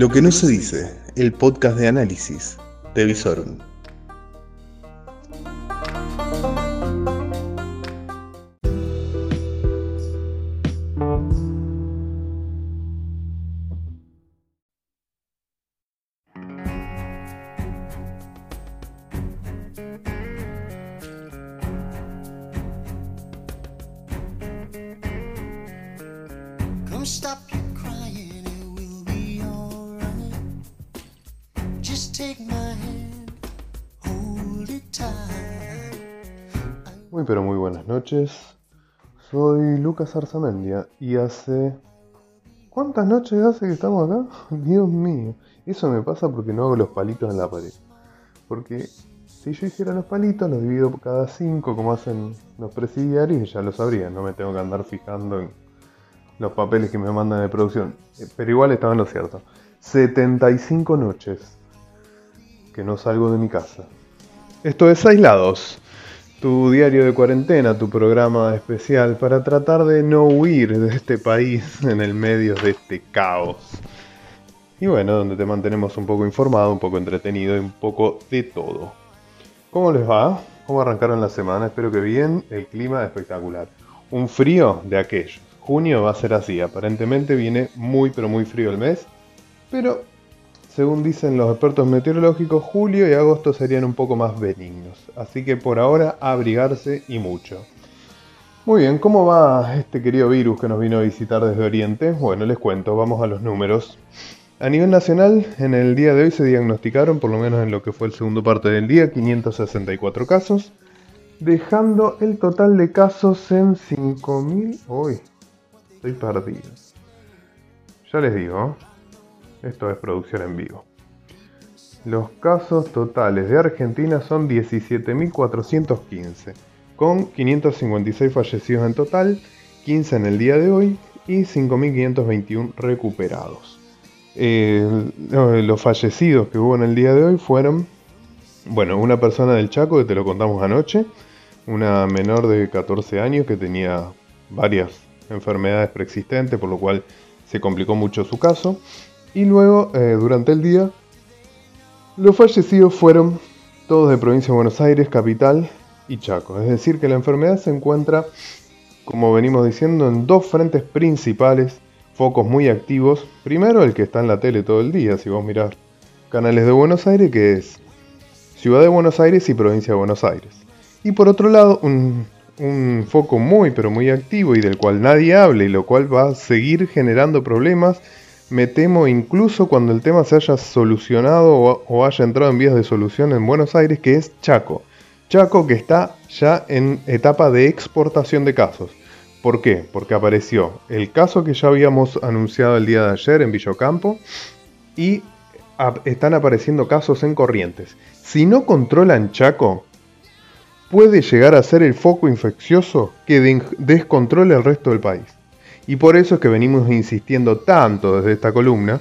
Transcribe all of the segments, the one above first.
Lo que no se dice, el podcast de análisis de Visorum. Noches. Soy Lucas Arzamendia y hace... ¿Cuántas noches hace que estamos acá? Dios mío. Eso me pasa porque no hago los palitos en la pared. Porque si yo hiciera los palitos, los divido cada cinco como hacen los presidiarios y ya lo sabrían. No me tengo que andar fijando en los papeles que me mandan de producción. Eh, Pero igual estaba en lo cierto. 75 noches que no salgo de mi casa. Esto es Aislados, tu diario de cuarentena, tu programa especial para tratar de no huir de este país en el medio de este caos. Y bueno, donde te mantenemos un poco informado, un poco entretenido y un poco de todo. ¿Cómo les va? ¿Cómo arrancaron la semana? Espero que bien, el clima espectacular. Un frío de aquellos. Junio va a ser así, aparentemente viene muy pero muy frío el mes, pero según dicen los expertos meteorológicos, julio y agosto serían un poco más benignos. Así que por ahora abrigarse y mucho. Muy bien, ¿cómo va este querido virus que nos vino a visitar desde Oriente? Bueno, les cuento, vamos a los números. A nivel nacional, en el día de hoy se diagnosticaron, por lo menos en lo que fue el segundo parte del día, 564 casos, dejando el total de casos en 5.000... Uy, estoy perdido. Ya les digo, esto es producción en vivo. Los casos totales de Argentina son 17.415, con 556 fallecidos en total, 15 en el día de hoy y 5.521 recuperados. Los fallecidos que hubo en el día de hoy fueron, bueno, una persona del Chaco que te lo contamos anoche, una menor de 14 años que tenía varias enfermedades preexistentes, por lo cual se complicó mucho su caso. Y luego, eh, durante el día, los fallecidos fueron todos de provincia de Buenos Aires, capital y Chaco. Es decir, que la enfermedad se encuentra, como venimos diciendo, en dos frentes principales, focos muy activos. Primero, el que está en la tele todo el día, si vos mirás canales de Buenos Aires, que es Ciudad de Buenos Aires y provincia de Buenos Aires. Y por otro lado, un, un foco muy pero muy activo y del cual nadie habla y lo cual va a seguir generando problemas me temo incluso cuando el tema se haya solucionado o, haya entrado en vías de solución en Buenos Aires, que es Chaco. Chaco que está ya en etapa de exportación de casos. ¿Por qué? Porque apareció el caso que ya habíamos anunciado el día de ayer en Villocampo y están apareciendo casos en Corrientes. Si no controlan Chaco, puede llegar a ser el foco infeccioso que descontrole el resto del país. Y por eso es que venimos insistiendo tanto desde esta columna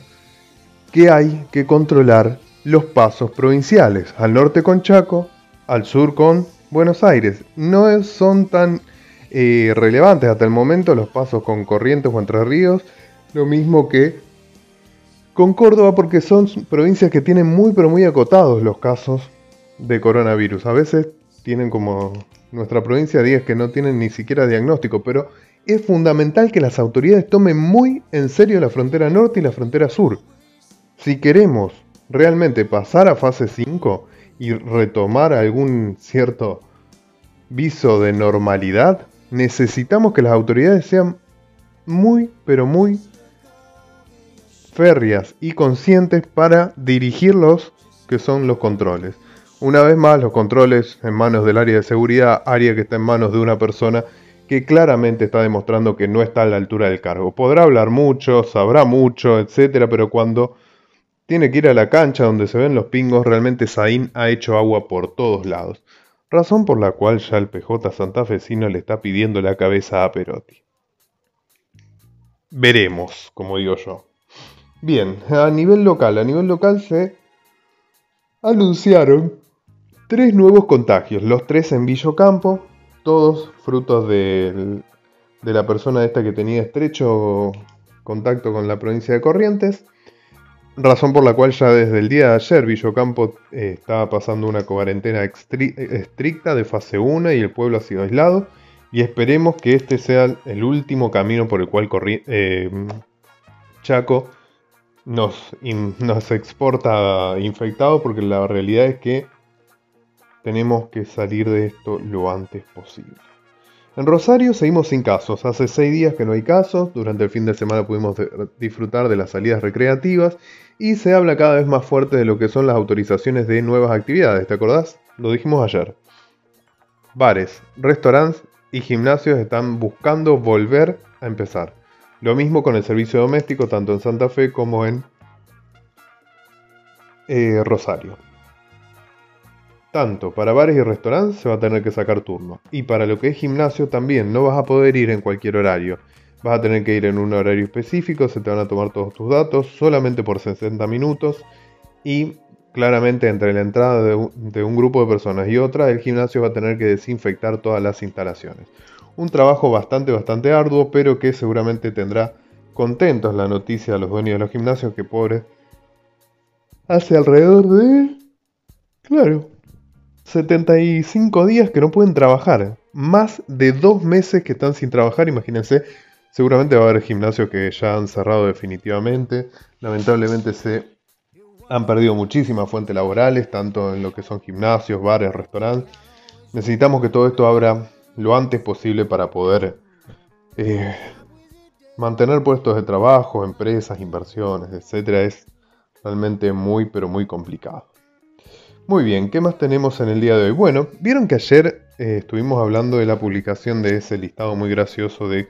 que hay que controlar los pasos provinciales, al norte con Chaco, al sur con Buenos Aires. No son tan eh, relevantes hasta el momento los pasos con Corrientes o Entre Ríos, lo mismo que con Córdoba porque son provincias que tienen muy pero muy acotados los casos de coronavirus. A veces tienen como nuestra provincia días que no tienen ni siquiera diagnóstico, pero es fundamental que las autoridades tomen muy en serio la frontera norte y la frontera sur. Si queremos realmente pasar a fase 5 y retomar algún cierto viso de normalidad, necesitamos que las autoridades sean muy, pero muy férreas y conscientes para dirigir los que son los controles. Una vez más, los controles en manos del área de seguridad, área que está en manos de una persona que claramente está demostrando que no está a la altura del cargo. Podrá hablar mucho, sabrá mucho, etcétera, pero cuando tiene que ir a la cancha donde se ven los pingos, realmente Saín ha hecho agua por todos lados. Razón por la cual ya el PJ santafesino le está pidiendo la cabeza a Perotti. Veremos, como digo yo. Bien, a nivel local, a nivel local se anunciaron tres nuevos contagios, los tres en Villocampo, todos frutos de, la persona esta que tenía estrecho contacto con la provincia de Corrientes. razón por la cual ya desde el día de ayer Villocampo eh, estaba pasando una cuarentena estricta de fase 1 y el pueblo ha sido aislado. Y esperemos que este sea el último camino por el cual eh, Chaco nos, nos exporta infectados, porque la realidad es que tenemos que salir de esto lo antes posible. En Rosario seguimos sin casos. Hace seis días que no hay casos. Durante el fin de semana pudimos disfrutar de las salidas recreativas. Y se habla cada vez más fuerte de lo que son las autorizaciones de nuevas actividades. ¿Te acordás? Lo dijimos ayer. Bares, restaurantes y gimnasios están buscando volver a empezar. Lo mismo con el servicio doméstico, tanto en Santa Fe como en eh, Rosario. Tanto para bares y restaurantes se va a tener que sacar turno. Y para lo que es gimnasio también no vas a poder ir en cualquier horario. Vas a tener que ir en un horario específico, se te van a tomar todos tus datos solamente por 60 minutos. Y claramente entre la entrada de un, de grupo de personas y otra, el gimnasio va a tener que desinfectar todas las instalaciones. Un trabajo bastante, bastante arduo, pero que seguramente tendrá contentos la noticia a los dueños de los gimnasios que pobres. Hace alrededor de... Claro, 75 días que no pueden trabajar. Más de dos meses que están sin trabajar, imagínense. Seguramente va a haber gimnasios que ya han cerrado definitivamente. Lamentablemente se han perdido muchísimas fuentes laborales, tanto en lo que son gimnasios, bares, restaurantes. Necesitamos que todo esto abra lo antes posible para poder eh, mantener puestos de trabajo, empresas, inversiones, etcétera. Es realmente muy, pero muy complicado. Muy bien, ¿qué más tenemos en el día de hoy? Bueno, vieron que ayer eh, estuvimos hablando de la publicación de ese listado muy gracioso de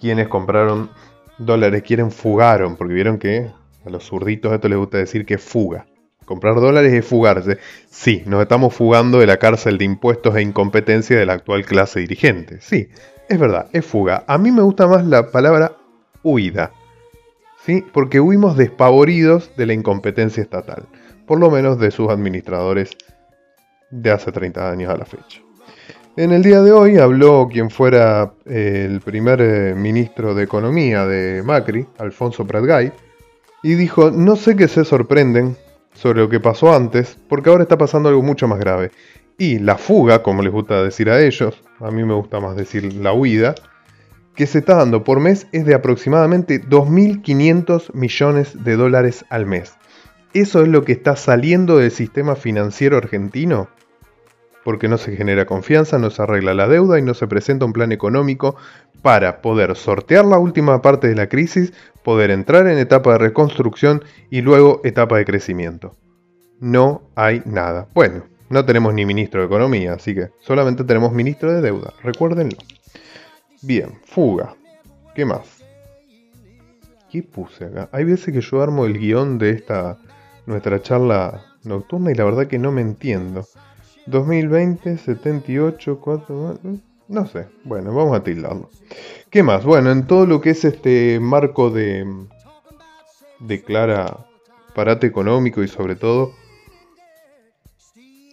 quienes compraron dólares, quienes fugaron, porque vieron que a los zurditos esto les gusta decir que fuga. Comprar dólares es fugarse. Sí, nos estamos fugando de la cárcel de impuestos e incompetencia de la actual clase dirigente. Sí, es verdad, es fuga. A mí me gusta más la palabra huida. ¿Sí? Porque huimos despavoridos de la incompetencia estatal por lo menos de sus administradores de hace 30 años a la fecha. En el día de hoy habló quien fuera el primer eh, ministro de Economía de Macri, Alfonso Pratgay, y dijo, no sé qué se sorprenden sobre lo que pasó antes, porque ahora está pasando algo mucho más grave. Y la fuga, como les gusta decir a ellos, a mí me gusta más decir la huida, que se está dando por mes es de aproximadamente 2.500 millones de dólares al mes. ¿Eso es lo que está saliendo del sistema financiero argentino? Porque no se genera confianza, no se arregla la deuda y no se presenta un plan económico para poder sortear la última parte de la crisis, poder entrar en etapa de reconstrucción y luego etapa de crecimiento. No hay nada. Bueno, no tenemos ni ministro de Economía, así que solamente tenemos ministro de Deuda, recuérdenlo. Bien, fuga. ¿Qué más? ¿Qué puse acá? Hay veces que yo armo el guion de esta nuestra charla nocturna y la verdad que no me entiendo. 2020, 78, 4, no sé. Bueno, vamos a tildarlo. ¿Qué más? Bueno, en todo lo que es este marco de de clara parate económico y sobre todo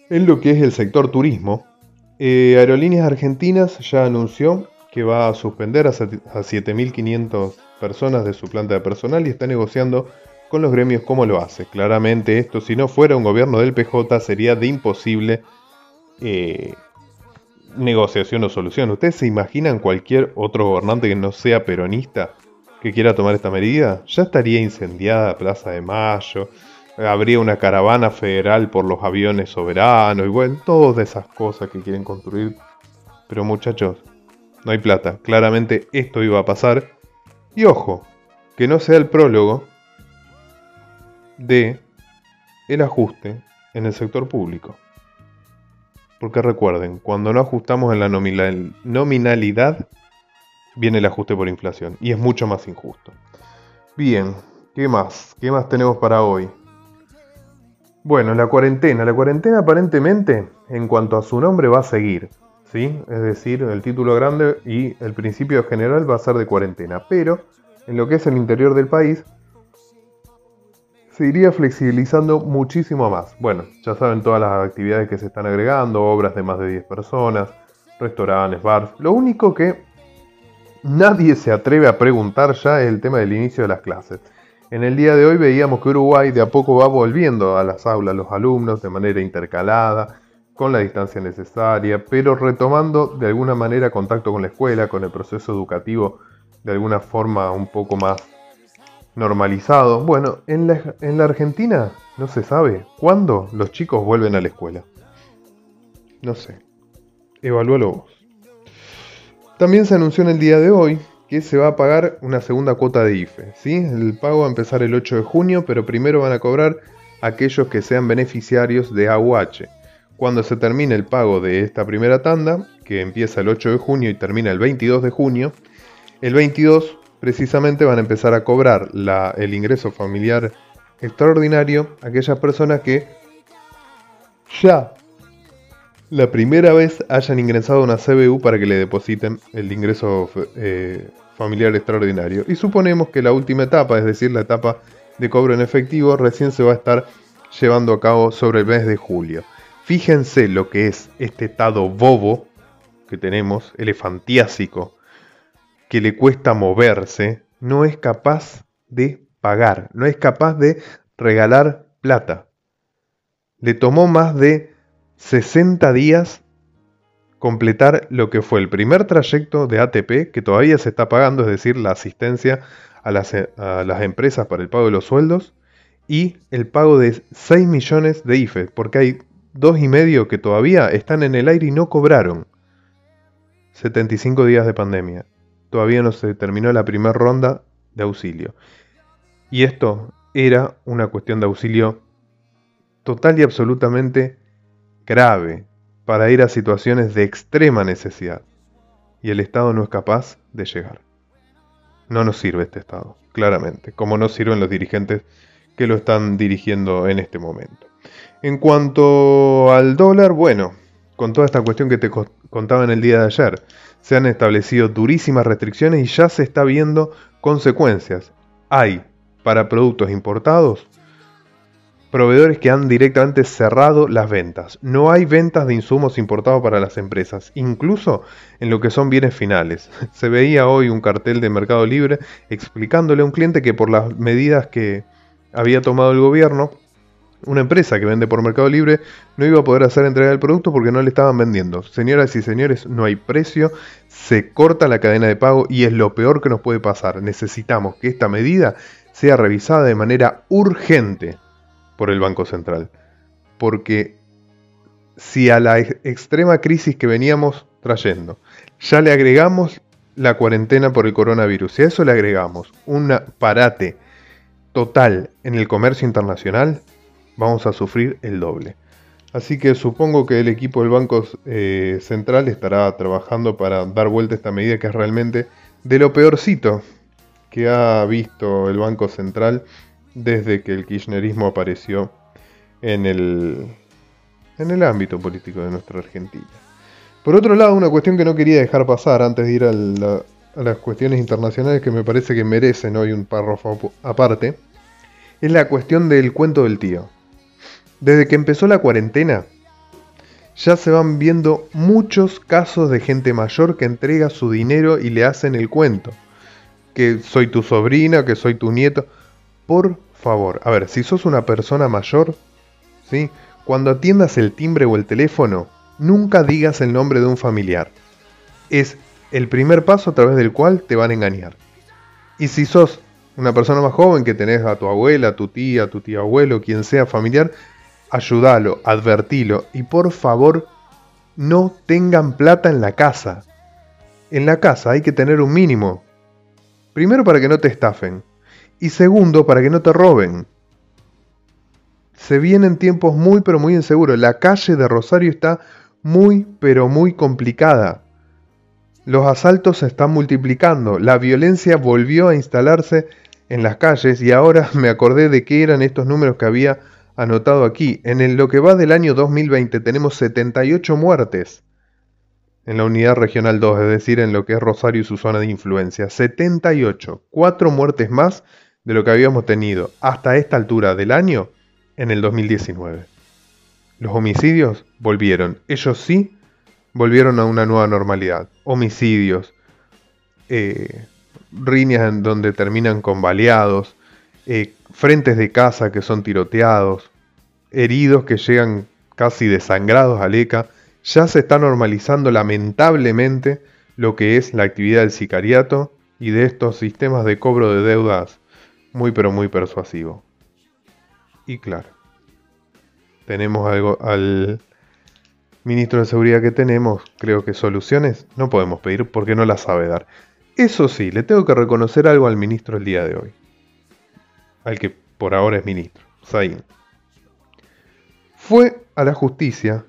en lo que es el sector turismo, eh, Aerolíneas Argentinas ya anunció que va a suspender a 7.500 personas de su planta de personal y está negociando con los gremios cómo lo hace. Claramente esto, si no fuera un gobierno del PJ, sería de imposible eh, negociación o solución. ¿Ustedes se imaginan cualquier otro gobernante que no sea peronista que quiera tomar esta medida? Ya estaría incendiada Plaza de Mayo, habría una caravana federal por los aviones soberanos y bueno, todas esas cosas que quieren construir. Pero muchachos, no hay plata. Claramente esto iba a pasar. Y ojo, que no sea el prólogo de el ajuste en el sector público. Porque recuerden, cuando no ajustamos en la nominal, nominalidad, viene el ajuste por inflación y es mucho más injusto. Bien, ¿qué más? ¿Qué más tenemos para hoy? Bueno, la cuarentena. La cuarentena aparentemente, en cuanto a su nombre, va a seguir. ¿sí? Es decir, el título grande y el principio general va a ser de cuarentena. Pero en lo que es el interior del país, se iría flexibilizando muchísimo más. Bueno, ya saben todas las actividades que se están agregando, obras de más de 10 personas, restaurantes, bars. Lo único que nadie se atreve a preguntar ya es el tema del inicio de las clases. En el día de hoy veíamos que Uruguay de a poco va volviendo a las aulas los alumnos de manera intercalada, con la distancia necesaria, pero retomando de alguna manera contacto con la escuela, con el proceso educativo de alguna forma un poco más normalizado. Bueno, en la, en la Argentina no se sabe cuándo los chicos vuelven a la escuela. No sé. Evalúalo vos. También se anunció en el día de hoy que se va a pagar una segunda cuota de IFE. ¿sí? El pago va a empezar el 8 de junio, pero primero van a cobrar aquellos que sean beneficiarios de AUH. Cuando se termine el pago de esta primera tanda, que empieza el 8 de junio y termina el 22 de junio, el 22 precisamente van a empezar a cobrar el ingreso familiar extraordinario aquellas personas que ya la primera vez hayan ingresado a una CBU para que le depositen el ingreso eh, familiar extraordinario. Y suponemos que la última etapa, es decir, la etapa de cobro en efectivo, recién se va a estar llevando a cabo sobre el mes de julio. Fíjense lo que es este estado bobo que tenemos, elefantiásico, que le cuesta moverse, no es capaz de pagar, no es capaz de regalar plata. Le tomó más de 60 días completar lo que fue el primer trayecto de ATP, que todavía se está pagando, es decir, la asistencia a las, empresas para el pago de los sueldos, y el pago de 6 millones de IFE, porque hay dos y medio que todavía están en el aire y no cobraron. 75 días de pandemia. Todavía no se terminó la primera ronda de auxilio. Y esto era una cuestión de auxilio total y absolutamente grave para ir a situaciones de extrema necesidad. Y el Estado no es capaz de llegar. No nos sirve este Estado, claramente, como no sirven los dirigentes que lo están dirigiendo en este momento. En cuanto al dólar, bueno, con toda esta cuestión que te contaba en el día de ayer, se han establecido durísimas restricciones y ya se está viendo consecuencias. Hay, para productos importados, proveedores que han directamente cerrado las ventas. No hay ventas de insumos importados para las empresas, incluso en lo que son bienes finales. Se veía hoy un cartel de Mercado Libre explicándole a un cliente que por las medidas que había tomado el gobierno, una empresa que vende por Mercado Libre no iba a poder hacer entrega del producto porque no le estaban vendiendo. Señoras y señores, no hay precio, se corta la cadena de pago y es lo peor que nos puede pasar. Necesitamos que esta medida sea revisada de manera urgente por el Banco Central. Porque si a la extrema crisis que veníamos trayendo ya le agregamos la cuarentena por el coronavirus, y a eso le agregamos un parate total en el comercio internacional, vamos a sufrir el doble. Así que supongo que el equipo del Banco eh, Central estará trabajando para dar vuelta a esta medida que es realmente de lo peorcito que ha visto el Banco Central desde que el kirchnerismo apareció en el, en el ámbito político de nuestra Argentina. Por otro lado, una cuestión que no quería dejar pasar antes de ir a, a las cuestiones internacionales que me parece que merecen hoy un párrafo aparte, es la cuestión del cuento del tío. Desde que empezó la cuarentena, ya se van viendo muchos casos de gente mayor que entrega su dinero y le hacen el cuento. Que soy tu sobrina, que soy tu nieto. Por favor, a ver, si sos una persona mayor, ¿sí? cuando atiendas el timbre o el teléfono, nunca digas el nombre de un familiar. Es el primer paso a través del cual te van a engañar. Y si sos una persona más joven que tenés a tu abuela, a tu tía, a tu tía abuelo, quien sea familiar, ayúdalo, advertilo y por favor no tengan plata en la casa. En la casa hay que tener un mínimo. Primero para que no te estafen y segundo para que no te roben. Se vienen tiempos muy pero muy inseguros. La calle de Rosario está muy pero muy complicada. Los asaltos se están multiplicando. La violencia volvió a instalarse en las calles y ahora me acordé de qué eran estos números que había anotado aquí. En lo que va del año 2020 tenemos 78 muertes en la unidad regional 2, es decir, en lo que es Rosario y su zona de influencia. 78, 4 muertes más de lo que habíamos tenido hasta esta altura del año en el 2019. Los homicidios volvieron, ellos sí volvieron a una nueva normalidad. Homicidios, eh, riñas en donde terminan con baleados, eh, frentes de casa que son tiroteados, heridos que llegan casi desangrados al ECA, ya se está normalizando lamentablemente lo que es la actividad del sicariato y de estos sistemas de cobro de deudas muy pero muy persuasivo. Y claro, tenemos algo al ministro de Seguridad que tenemos, creo que soluciones no podemos pedir porque no las sabe dar. Eso sí, le tengo que reconocer algo al ministro el día de hoy. Al que por ahora es ministro, Zain. Fue a la justicia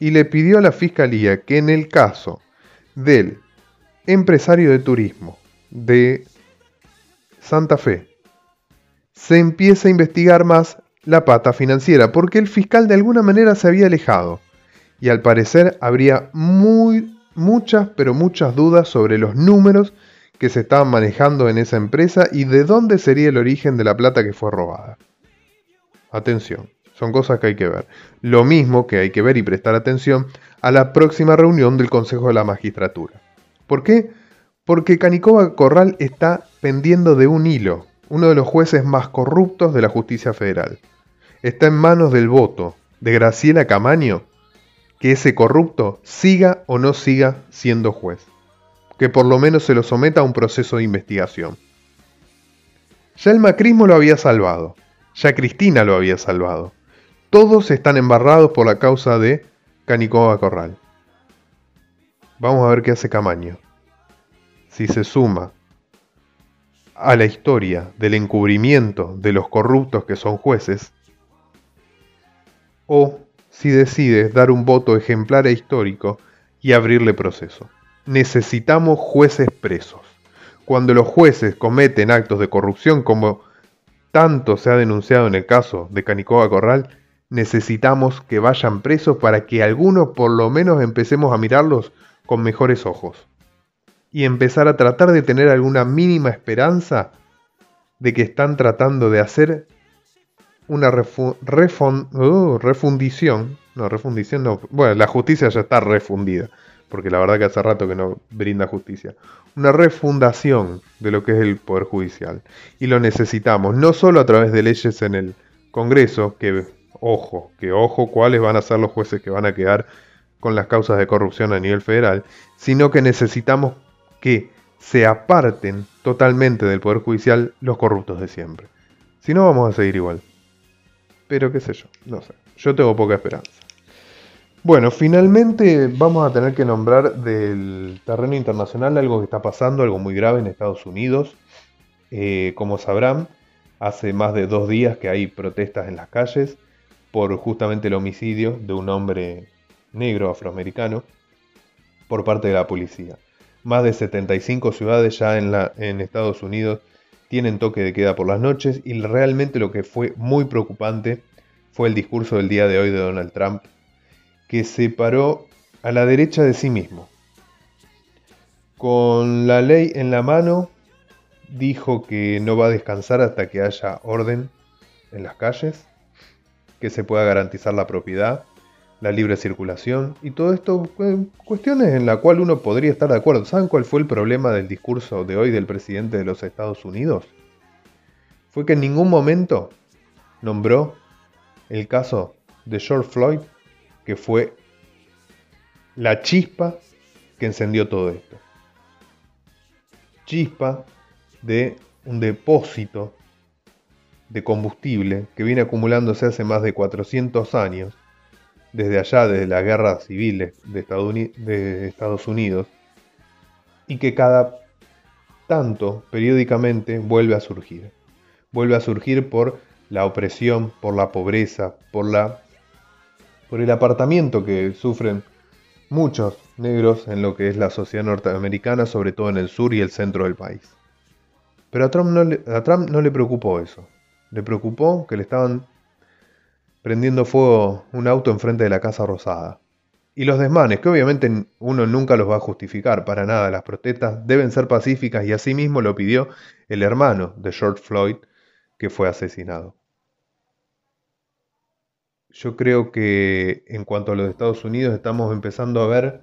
y le pidió a la fiscalía que en el caso del empresario de turismo de Santa Fe se empiece a investigar más la pata financiera, porque el fiscal de alguna manera se había alejado y al parecer habría muy, muchas, pero muchas dudas sobre los números que se estaban manejando en esa empresa y de dónde sería el origen de la plata que fue robada. Atención, son cosas que hay que ver. Lo mismo que hay que ver y prestar atención a la próxima reunión del Consejo de la Magistratura. ¿Por qué? Porque Canicova Corral está pendiendo de un hilo, uno de los jueces más corruptos de la justicia federal. Está en manos del voto de Graciela Camaño que ese corrupto siga o no siga siendo juez, que por lo menos se lo someta a un proceso de investigación. Ya el macrismo lo había salvado, ya Cristina lo había salvado. Todos están embarrados por la causa de Canicova Corral. Vamos a ver qué hace Camaño. Si se suma a la historia del encubrimiento de los corruptos que son jueces, o si decides dar un voto ejemplar e histórico y abrirle proceso. Necesitamos jueces presos. Cuando los jueces cometen actos de corrupción como tanto se ha denunciado en el caso de Canicoba Corral, necesitamos que vayan presos para que algunos por lo menos empecemos a mirarlos con mejores ojos. Y empezar a tratar de tener alguna mínima esperanza de que están tratando de hacer una uh, refundición. No, refundición no. Bueno, la justicia ya está refundida. Porque la verdad que hace rato que no brinda justicia. Una refundación de lo que es el Poder Judicial. Y lo necesitamos, no solo a través de leyes en el Congreso, que ojo, que ojo cuáles van a ser los jueces que van a quedar con las causas de corrupción a nivel federal, sino que necesitamos que se aparten totalmente del Poder Judicial los corruptos de siempre. Si no, vamos a seguir igual. Pero qué sé yo, no sé. Yo tengo poca esperanza. Bueno, finalmente vamos a tener que nombrar del terreno internacional algo que está pasando, algo muy grave en Estados Unidos. Eh, como sabrán, hace más de dos días que hay protestas en las calles por justamente el homicidio de un hombre negro afroamericano por parte de la policía. Más de 75 ciudades ya en, la, en Estados Unidos tienen toque de queda por las noches y realmente lo que fue muy preocupante fue el discurso del día de hoy de Donald Trump, que se paró a la derecha de sí mismo. Con la ley en la mano, dijo que no va a descansar hasta que haya orden en las calles, que se pueda garantizar la propiedad, la libre circulación y todo esto, cuestiones en las cuales uno podría estar de acuerdo. ¿Saben cuál fue el problema del discurso de hoy del presidente de los Estados Unidos? Fue que en ningún momento nombró el caso de George Floyd, que fue la chispa que encendió todo esto. Chispa de un depósito de combustible que viene acumulándose hace más de 400 años desde allá, desde las guerras civiles de Estados Unidos, y que cada tanto, periódicamente, vuelve a surgir. Vuelve a surgir por la opresión, por la pobreza, por, la, por el apartamiento que sufren muchos negros en lo que es la sociedad norteamericana, sobre todo en el sur y el centro del país. Pero a Trump no le, a Trump no le preocupó eso. Le preocupó que le estaban prendiendo fuego un auto enfrente de la Casa Rosada. Y los desmanes, que obviamente uno nunca los va a justificar para nada, las protestas deben ser pacíficas y así mismo lo pidió el hermano de George Floyd que fue asesinado. Yo creo que en cuanto a los Estados Unidos estamos empezando a ver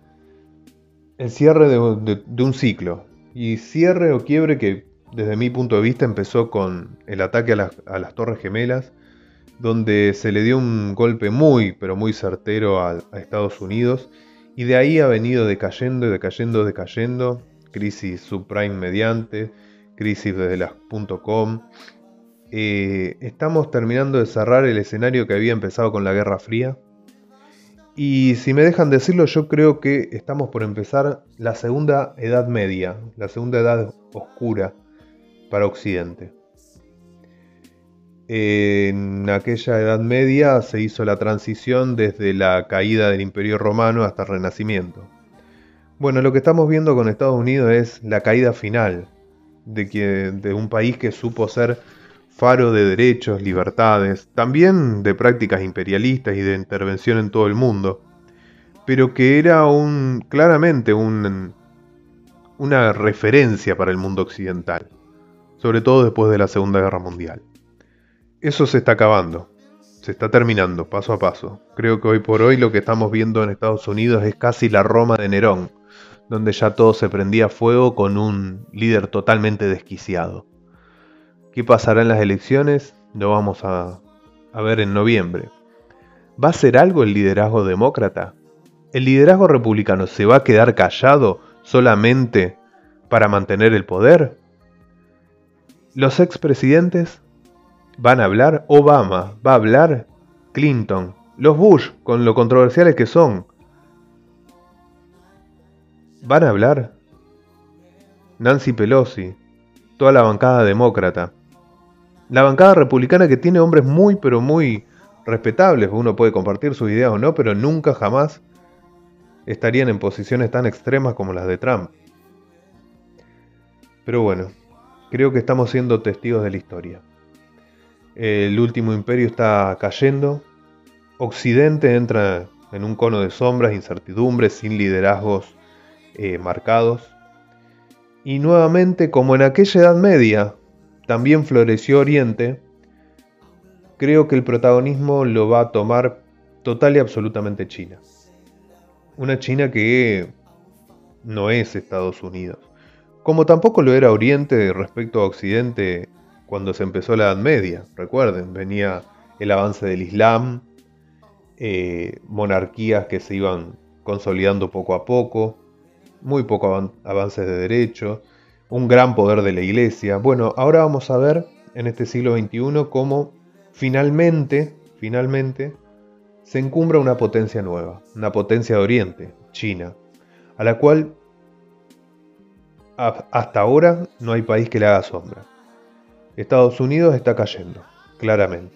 el cierre de, un ciclo. Y cierre o quiebre que desde mi punto de vista, empezó con el ataque a las, Torres Gemelas, donde se le dio un golpe muy, pero muy certero a, Estados Unidos, y de ahí ha venido decayendo, decayendo, decayendo, crisis subprime mediante, crisis desde las .com. Eh, estamos terminando de cerrar el escenario que había empezado con la Guerra Fría. Y si me dejan decirlo, yo creo que estamos por empezar la segunda edad media, la segunda edad oscura para Occidente. En aquella Edad Media se hizo la transición desde la caída del Imperio Romano hasta el Renacimiento. Bueno, lo que estamos viendo con Estados Unidos es la caída final de, que, de un país que supo ser faro de derechos, libertades, también de prácticas imperialistas y de intervención en todo el mundo, pero que era un claramente un, una referencia para el mundo occidental, sobre todo después de la Segunda Guerra Mundial. Eso se está acabando, se está terminando paso a paso. Creo que hoy por hoy lo que estamos viendo en Estados Unidos es casi la Roma de Nerón, donde ya todo se prendía fuego con un líder totalmente desquiciado. ¿Qué pasará en las elecciones? Lo vamos a, ver en noviembre. ¿Va a ser algo el liderazgo demócrata? ¿El liderazgo republicano se va a quedar callado solamente para mantener el poder? ¿Los expresidentes van a hablar? Obama va a hablar, Clinton, los Bush, con lo controversiales que son. ¿Van a hablar? Nancy Pelosi, toda la bancada demócrata. La bancada republicana que tiene hombres muy pero muy respetables, uno puede compartir sus ideas o no, pero nunca jamás estarían en posiciones tan extremas como las de Trump. Pero bueno, creo que estamos siendo testigos de la historia. El último imperio está cayendo. Occidente entra en un cono de sombras, incertidumbres, sin liderazgos eh, marcados. Y nuevamente, como en aquella Edad Media, también floreció Oriente, creo que el protagonismo lo va a tomar total y absolutamente China. Una China que no es Estados Unidos. Como tampoco lo era Oriente respecto a Occidente cuando se empezó la Edad Media. Recuerden, venía el avance del Islam, eh, monarquías que se iban consolidando poco a poco, muy poco avances de derechos, un gran poder de la iglesia. Bueno, ahora vamos a ver en este siglo XXI cómo finalmente, finalmente, se encumbra una potencia nueva, una potencia de Oriente, China, a la cual hasta ahora no hay país que le haga sombra. Estados Unidos está cayendo, claramente.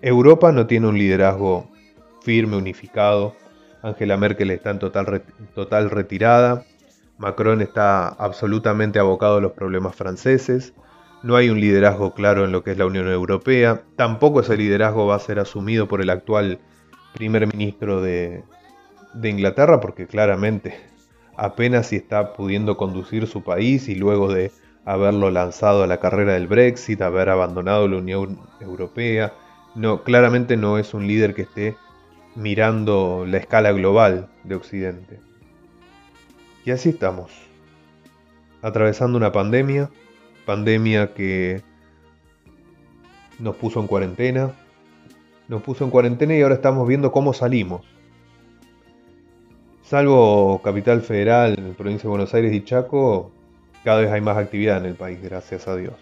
Europa no tiene un liderazgo firme, unificado. Angela Merkel está en total, total retirada. Macron está absolutamente abocado a los problemas franceses. No hay un liderazgo claro en lo que es la Unión Europea. Tampoco ese liderazgo va a ser asumido por el actual primer ministro de, Inglaterra, porque claramente apenas si está pudiendo conducir su país y luego de haberlo lanzado a la carrera del Brexit, haber abandonado la Unión Europea. No, claramente no es un líder que esté mirando la escala global de Occidente. Y así estamos, atravesando una pandemia, pandemia que nos puso en cuarentena, nos puso en cuarentena y ahora estamos viendo cómo salimos. Salvo Capital Federal, Provincia de Buenos Aires y Chaco, cada vez hay más actividad en el país, gracias a Dios.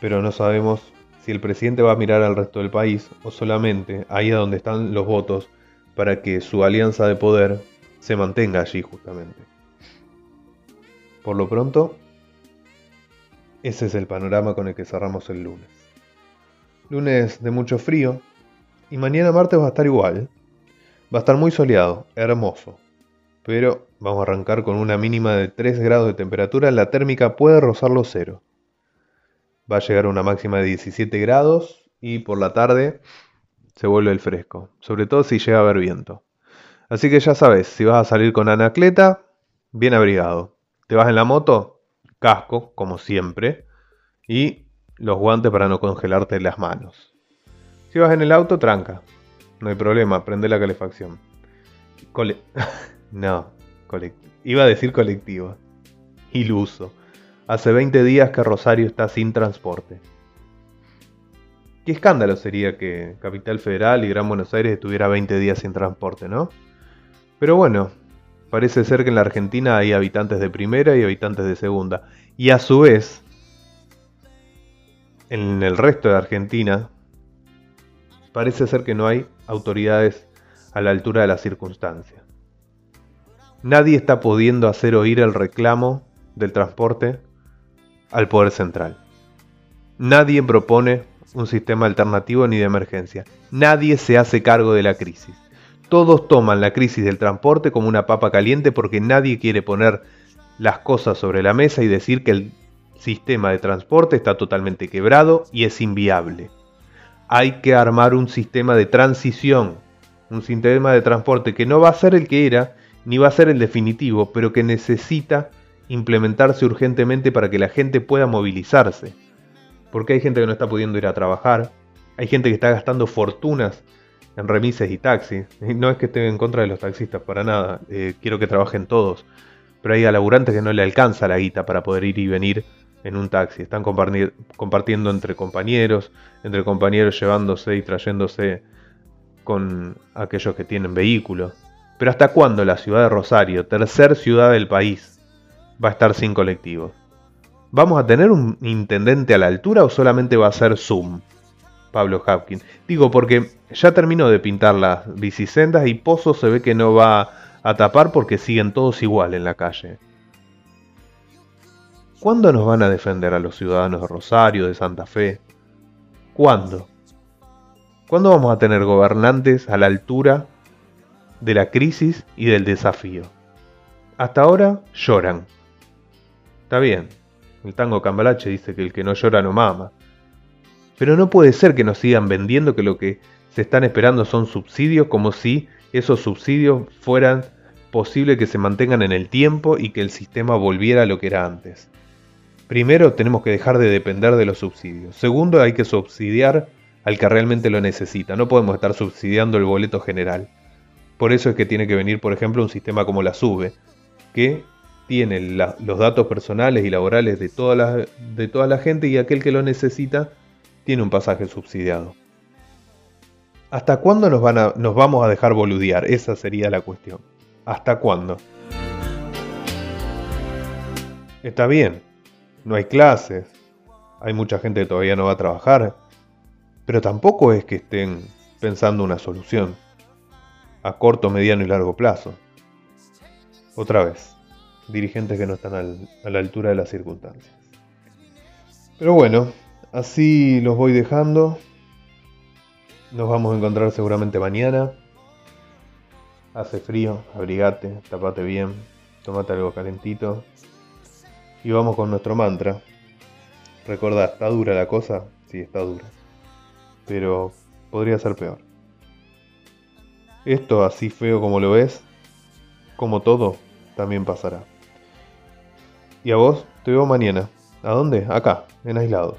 Pero no sabemos si el presidente va a mirar al resto del país o solamente ahí a donde están los votos para que su alianza de poder se mantenga allí justamente. Por lo pronto, ese es el panorama con el que cerramos el lunes. Lunes de mucho frío y mañana martes va a estar igual. Va a estar muy soleado, hermoso pero vamos a arrancar con una mínima de 3 grados de temperatura, la térmica puede rozar los cero. Va a llegar a una máxima de 17 grados y por la tarde se vuelve el fresco, sobre todo si llega a haber viento. Así que ya sabes, si vas a salir con anacleta, bien abrigado. Te vas en la moto, casco, como siempre, y los guantes para no congelarte las manos. Si vas en el auto, tranca. No hay problema, prende la calefacción. No, iba a decir colectivo. Iluso. hace 20 días que Rosario está sin transporte. Qué escándalo sería que Capital Federal y Gran Buenos Aires estuviera 20 días sin transporte, ¿no? Pero bueno, parece ser que en la Argentina hay habitantes de primera y habitantes de segunda. Y a su vez, en el resto de Argentina, parece ser que no hay autoridades a la altura de las circunstancias. Nadie está pudiendo hacer oír el reclamo del transporte al Poder Central. Nadie propone un sistema alternativo ni de emergencia. Nadie se hace cargo de la crisis. Todos toman la crisis del transporte como una papa caliente porque nadie quiere poner las cosas sobre la mesa y decir que el sistema de transporte está totalmente quebrado y es inviable. Hay que armar un sistema de transición, un sistema de transporte que no va a ser el que era, ni va a ser el definitivo, pero que necesita implementarse urgentemente para que la gente pueda movilizarse porque hay gente que no está pudiendo ir a trabajar, hay gente que está gastando fortunas en remises y taxis. No es que esté en contra de los taxistas, para nada, eh, quiero que trabajen todos, pero hay a laburantes que no le alcanza la guita para poder ir y venir en un taxi. Están compartiendo entre compañeros, entre compañeros llevándose y trayéndose con aquellos que tienen vehículos. Pero ¿hasta cuándo la ciudad de Rosario, tercer ciudad del país, va a estar sin colectivos? ¿Vamos a tener un intendente a la altura o solamente va a ser Zoom? Pablo Hapkin. Digo porque ya terminó de pintar las bicisendas y Pozo se ve que no va a tapar porque siguen todos igual en la calle. ¿Cuándo nos van a defender a los ciudadanos de Rosario, de Santa Fe? ¿Cuándo? ¿Cuándo vamos a tener gobernantes a la altura de la crisis y del desafío? Hasta ahora lloran. Está bien, el tango cambalache dice que el que no llora no mama. Pero no puede ser que nos sigan vendiendo que lo que se están esperando son subsidios como si esos subsidios fueran posible que se mantengan en el tiempo y que el sistema volviera a lo que era antes. Primero, tenemos que dejar de depender de los subsidios. Segundo, hay que subsidiar al que realmente lo necesita. No podemos estar subsidiando el boleto general. Por eso es que tiene que venir, por ejemplo, un sistema como la SUBE, que tiene los datos personales y laborales de de toda la gente y aquel que lo necesita tiene un pasaje subsidiado. ¿Hasta cuándo nos, van a, nos vamos a dejar boludear? Esa sería la cuestión. ¿Hasta cuándo? Está bien, no hay clases, hay mucha gente que todavía no va a trabajar, pero tampoco es que estén pensando una solución a corto, mediano y largo plazo. Otra vez, dirigentes que no están a la altura de las circunstancias. Pero bueno, así los voy dejando. Nos vamos a encontrar seguramente mañana. Hace frío, abrigate, tapate bien, tomate algo calentito. Y vamos con nuestro mantra. Recordad, ¿está dura la cosa? Sí, está dura. Pero podría ser peor. Esto así feo como lo ves, como todo, también pasará. Y a vos te veo mañana. ¿A dónde? Acá, en Aislados.